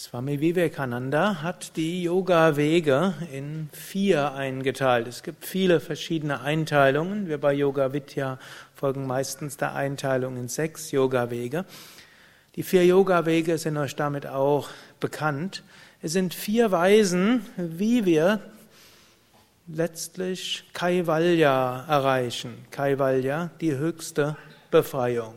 Swami Vivekananda hat die Yoga-Wege in vier eingeteilt. Es gibt viele verschiedene Einteilungen. Wir bei Yoga Vidya folgen meistens der Einteilung in sechs Yoga-Wege. Die vier Yoga-Wege sind euch damit auch bekannt. Es sind vier Weisen, wie wir letztlich Kaivalya erreichen. Kaivalya, die höchste Befreiung.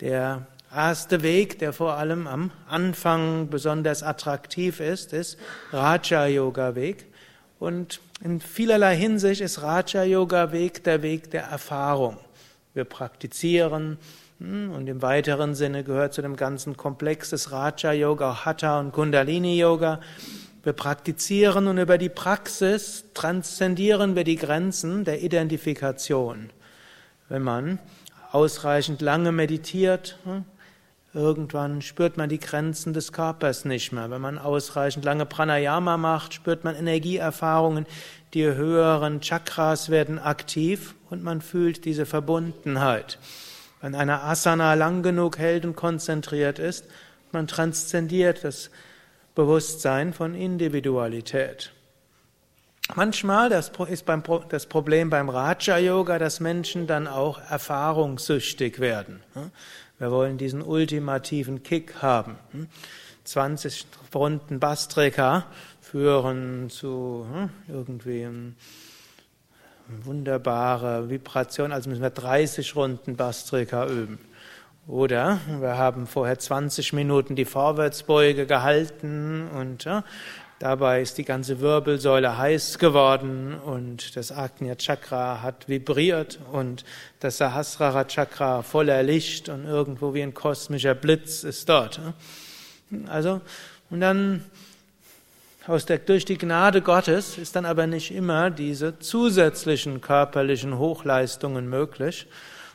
Der erste Weg, der vor allem am Anfang besonders attraktiv ist, ist Raja-Yoga-Weg. Und in vielerlei Hinsicht ist Raja-Yoga-Weg der Weg der Erfahrung. Wir praktizieren hm, und im weiteren Sinne gehört zu dem ganzen Komplex des Raja-Yoga, Hatha und Kundalini-Yoga. Wir praktizieren und über die Praxis transzendieren wir die Grenzen der Identifikation. Wenn man ausreichend lange meditiert, hm, Irgendwann spürt man die Grenzen des Körpers nicht mehr. Wenn man ausreichend lange Pranayama macht, spürt man Energieerfahrungen, die höheren Chakras werden aktiv und man fühlt diese Verbundenheit. Wenn eine Asana lang genug hält und konzentriert ist, man transzendiert das Bewusstsein von Individualität. Manchmal das ist beim, das Problem beim Raja Yoga, dass Menschen dann auch erfahrungssüchtig werden. Wir wollen diesen ultimativen Kick haben. 20 Runden Bastrika führen zu hm, irgendwie eine wunderbare Vibration, also müssen wir 30 Runden Bastrika üben. Oder wir haben vorher 20 Minuten die Vorwärtsbeuge gehalten und Dabei ist die ganze Wirbelsäule heiß geworden und das Agnya Chakra hat vibriert und das Sahasrara Chakra voller Licht und irgendwo wie ein kosmischer Blitz ist dort. Also, und dann aus der, durch die Gnade Gottes ist dann aber nicht immer diese zusätzlichen körperlichen Hochleistungen möglich.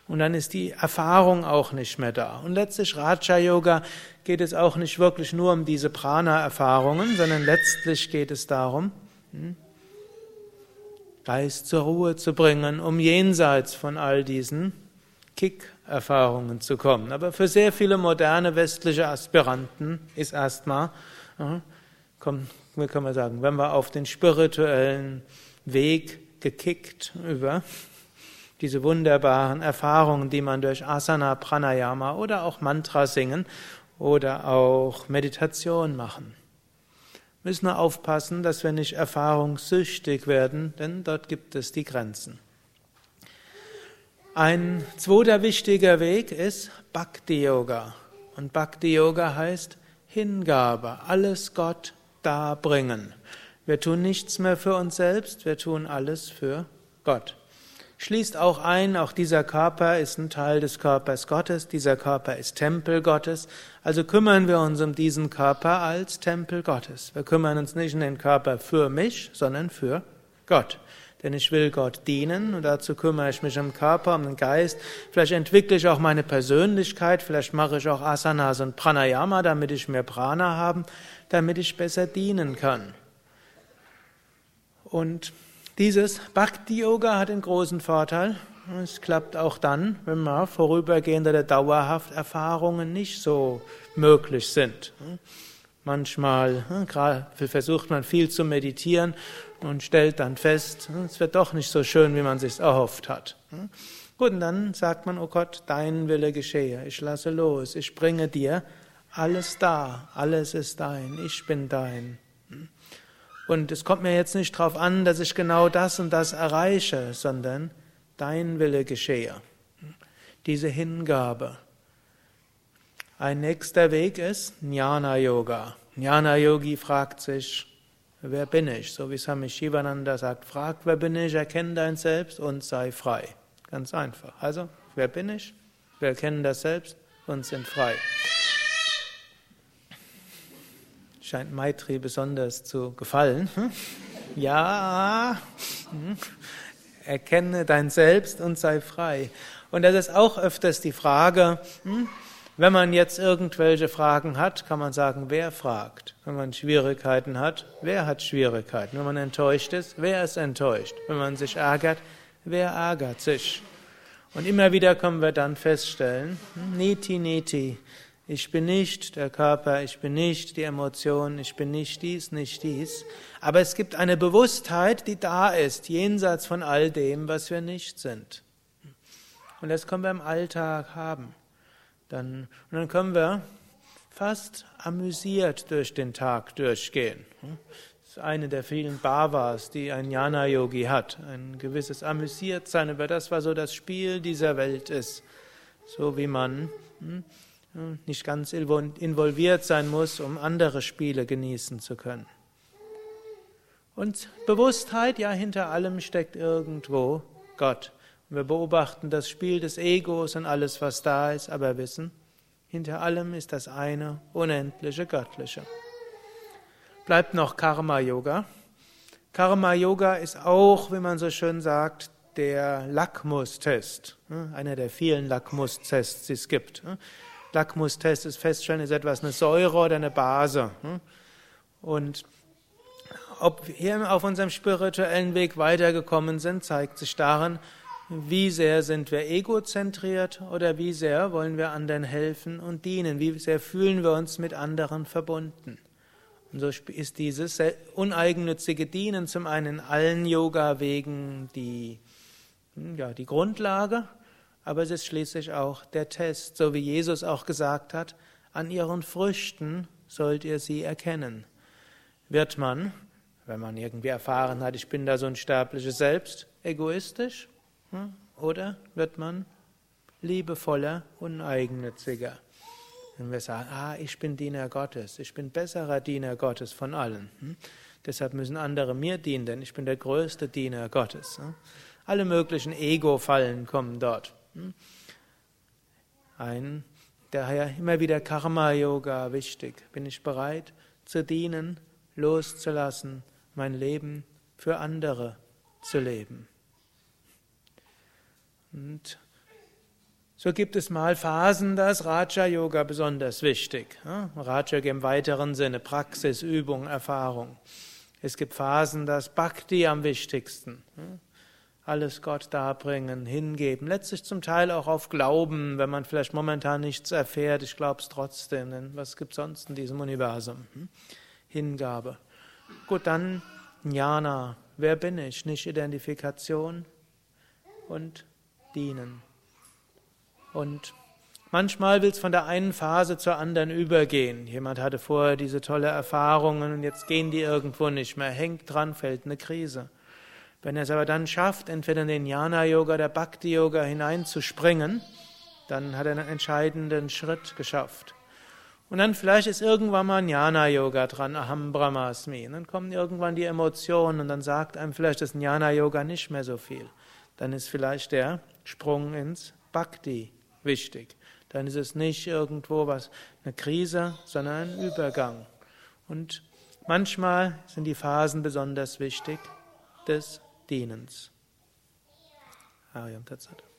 Und dann ist die Erfahrung auch nicht mehr da. Und letztlich Raja Yoga geht es auch nicht wirklich nur um diese Prana-Erfahrungen, sondern letztlich geht es darum, hm, Geist zur Ruhe zu bringen, um jenseits von all diesen Kick-Erfahrungen zu kommen. Aber für sehr viele moderne westliche Aspiranten ist erstmal, kommt, wie kann man sagen, wenn wir auf den spirituellen Weg gekickt über diese wunderbaren Erfahrungen, die man durch Asana, Pranayama oder auch Mantra singen oder auch Meditation machen. Wir müssen nur aufpassen, dass wir nicht erfahrungssüchtig werden, denn dort gibt es die Grenzen. Ein zweiter wichtiger Weg ist Bhakti Yoga. Und Bhakti Yoga heißt Hingabe, alles Gott darbringen. Wir tun nichts mehr für uns selbst, wir tun alles für Gott schließt auch ein, auch dieser Körper ist ein Teil des Körpers Gottes, dieser Körper ist Tempel Gottes, also kümmern wir uns um diesen Körper als Tempel Gottes. Wir kümmern uns nicht um den Körper für mich, sondern für Gott. Denn ich will Gott dienen und dazu kümmere ich mich um den Körper, um den Geist. Vielleicht entwickle ich auch meine Persönlichkeit, vielleicht mache ich auch Asanas und Pranayama, damit ich mehr Prana habe, damit ich besser dienen kann. Und dieses Bhakti-Yoga hat einen großen Vorteil. Es klappt auch dann, wenn mal vorübergehende oder dauerhaft Erfahrungen nicht so möglich sind. Manchmal versucht man viel zu meditieren und stellt dann fest, es wird doch nicht so schön, wie man sich erhofft hat. Gut, und dann sagt man, oh Gott, dein Wille geschehe, ich lasse los, ich bringe dir alles da, alles ist dein, ich bin dein. Und es kommt mir jetzt nicht darauf an, dass ich genau das und das erreiche, sondern dein Wille geschehe. Diese Hingabe. Ein nächster Weg ist Jnana Yoga. Jnana Yogi fragt sich, wer bin ich? So wie Swami Shivananda sagt, frag, wer bin ich, erkenne dein Selbst und sei frei. Ganz einfach. Also, wer bin ich? Wir erkennen das Selbst und sind frei scheint Maitri besonders zu gefallen. Hm? Ja, hm? erkenne dein Selbst und sei frei. Und das ist auch öfters die Frage, hm? wenn man jetzt irgendwelche Fragen hat, kann man sagen, wer fragt? Wenn man Schwierigkeiten hat, wer hat Schwierigkeiten? Wenn man enttäuscht ist, wer ist enttäuscht? Wenn man sich ärgert, wer ärgert sich? Und immer wieder können wir dann feststellen, Niti Niti, Ich bin nicht der Körper, ich bin nicht die Emotionen, ich bin nicht dies, nicht dies. Aber es gibt eine Bewusstheit, die da ist, jenseits von all dem, was wir nicht sind. Und das können wir im Alltag haben. Dann, und dann können wir fast amüsiert durch den Tag durchgehen. Das ist eine der vielen Bhavas, die ein Jnana-Yogi hat. Ein gewisses Amüsiertsein über das, was so das Spiel dieser Welt ist. So wie man hm, nicht ganz involviert sein muss, um andere Spiele genießen zu können. Und Bewusstheit, ja, hinter allem steckt irgendwo Gott. wir beobachten das Spiel des Egos und alles, was da ist, aber wissen, hinter allem ist das eine unendliche Göttliche. Bleibt noch Karma Yoga. Karma Yoga ist auch, wie man so schön sagt, der Lackmustest, einer der vielen Lackmustests, die es gibt. Lackmustest ist feststellen, ist etwas eine Säure oder eine Base. Und ob wir auf unserem spirituellen Weg weitergekommen sind, zeigt sich daran, wie sehr sind wir egozentriert oder wie sehr wollen wir anderen helfen und dienen, wie sehr fühlen wir uns mit anderen verbunden. Und so ist dieses uneigennützige Dienen zum einen in allen Yoga-Wegen die, ja, die Grundlage, aber es ist schließlich auch der Test, so wie Jesus auch gesagt hat, an ihren Früchten sollt ihr sie erkennen. Wird man, wenn man irgendwie erfahren hat, ich bin da so ein sterbliches Selbst, egoistisch? Hm? Oder wird man liebevoller, uneigennütziger? Wenn wir sagen, ah, ich bin Diener Gottes, ich bin besserer Diener Gottes von allen. Hm? Deshalb müssen andere mir dienen, denn ich bin der größte Diener Gottes. Hm? Alle möglichen Ego-Fallen kommen dort. Ein, daher immer wieder Karma-Yoga wichtig. Bin ich bereit zu dienen, loszulassen, mein Leben für andere zu leben? Und so gibt es mal Phasen, da ist Raja Yoga besonders wichtig. Raja im weiteren Sinne Praxis, Übung, Erfahrung. Es gibt Phasen, da ist Bhakti am wichtigsten. Alles Gott darbringen, hingeben. Letztlich zum Teil auch auf Glauben, wenn man vielleicht momentan nichts erfährt. Ich glaube es trotzdem, denn was gibt sonst in diesem Universum? Hm? Hingabe. Gut, dann Jnana. Wer bin ich? Nicht Identifikation und dienen. Und manchmal will es von der einen Phase zur anderen übergehen. Jemand hatte vorher diese tolle Erfahrungen und jetzt gehen die irgendwo nicht mehr. Hängt dran, fällt eine Krise. Wenn er es aber dann schafft, entweder in den Jnana-Yoga oder Bhakti-Yoga hineinzuspringen, dann hat er einen entscheidenden Schritt geschafft. Und dann vielleicht ist irgendwann mal Jnana-Yoga dran, Aham Brahmasmi. Und dann kommen irgendwann die Emotionen und dann sagt einem vielleicht das Jnana-Yoga nicht mehr so viel. Dann ist vielleicht der Sprung ins Bhakti wichtig. Dann ist es nicht irgendwo was, eine Krise, sondern ein Übergang. Und manchmal sind die Phasen besonders wichtig des Dienens. Ariam Tatsat.